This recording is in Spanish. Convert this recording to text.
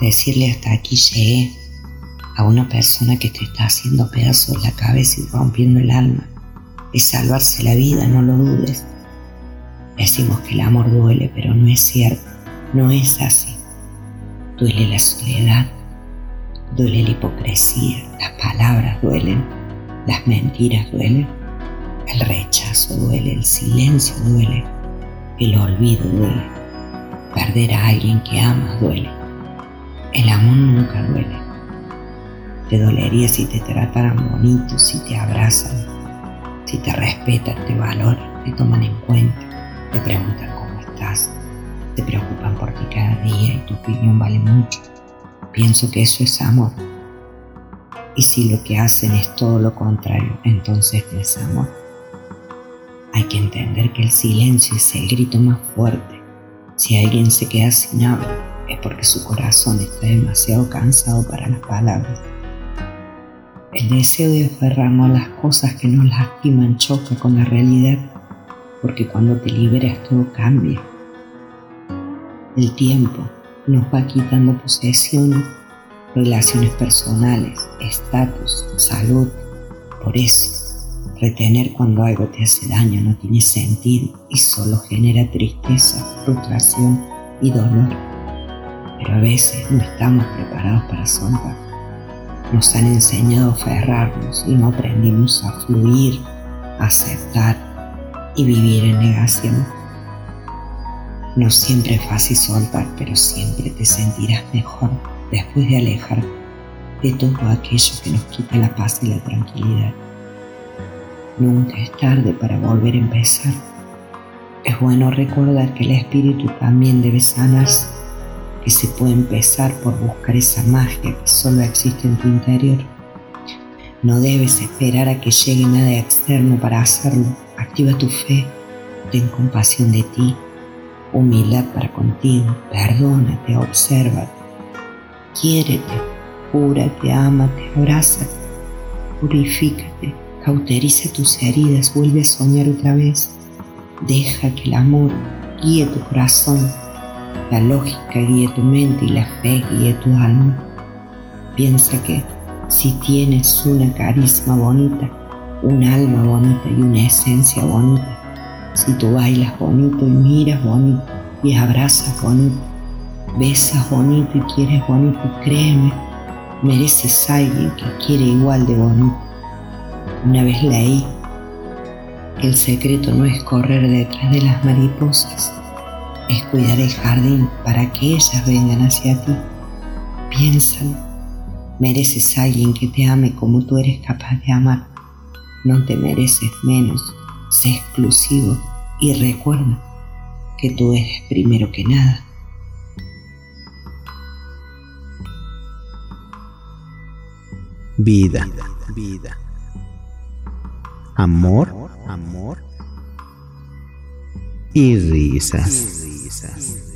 decirle hasta aquí llegué a una persona que te está haciendo pedazos la cabeza y rompiendo el alma es salvarse la vida, no lo dudes. Decimos que el amor duele, pero no es cierto, no es así. Duele la soledad, duele la hipocresía, las palabras duelen, las mentiras duelen, el rechazo duele, el silencio duele, el olvido duele, perder a alguien que amas duele. El amor nunca duele. Te dolería si te trataran bonito, si te abrazan, si te respetan, te valoran, te toman en cuenta, te preguntan cómo estás, te preocupan por ti cada día y tu opinión vale mucho. Pienso que eso es amor. Y si lo que hacen es todo lo contrario, entonces no es amor. Hay que entender que el silencio es el grito más fuerte. Si alguien se queda sin hablar, es porque su corazón está demasiado cansado para las palabras. El deseo de aferrarnos a las cosas que nos lastiman choca con la realidad, porque cuando te liberas todo cambia. El tiempo nos va quitando posesiones, relaciones personales, estatus, salud. Por eso, retener cuando algo te hace daño no tiene sentido y solo genera tristeza, frustración y dolor pero a veces no estamos preparados para soltar. Nos han enseñado a aferrarnos y no aprendimos a fluir, a aceptar y vivir en negación. No siempre es fácil soltar, pero siempre te sentirás mejor después de alejar de todo aquello que nos quita la paz y la tranquilidad. Nunca es tarde para volver a empezar. Es bueno recordar que el espíritu también debe sanarse que se puede empezar por buscar esa magia que solo existe en tu interior. No debes esperar a que llegue nada externo para hacerlo. Activa tu fe, ten compasión de ti, humildad para contigo, perdónate, obsérvate, quiérete, cúrate, amate, abrázate, purifícate, cauteriza tus heridas, vuelve a soñar otra vez. Deja que el amor guíe tu corazón la lógica guíe tu mente y la fe guíe tu alma. Piensa que si tienes una carisma bonita, un alma bonita y una esencia bonita, si tú bailas bonito y miras bonito y abrazas bonito, besas bonito y quieres bonito, créeme, mereces a alguien que quiere igual de bonito. Una vez leí que el secreto no es correr detrás de las mariposas, es cuidar el jardín para que ellas vengan hacia ti. Piénsalo, mereces a alguien que te ame como tú eres capaz de amar. No te mereces menos, sé exclusivo y recuerda que tú eres primero que nada. Vida, vida. Amor, amor y risas. Jesus.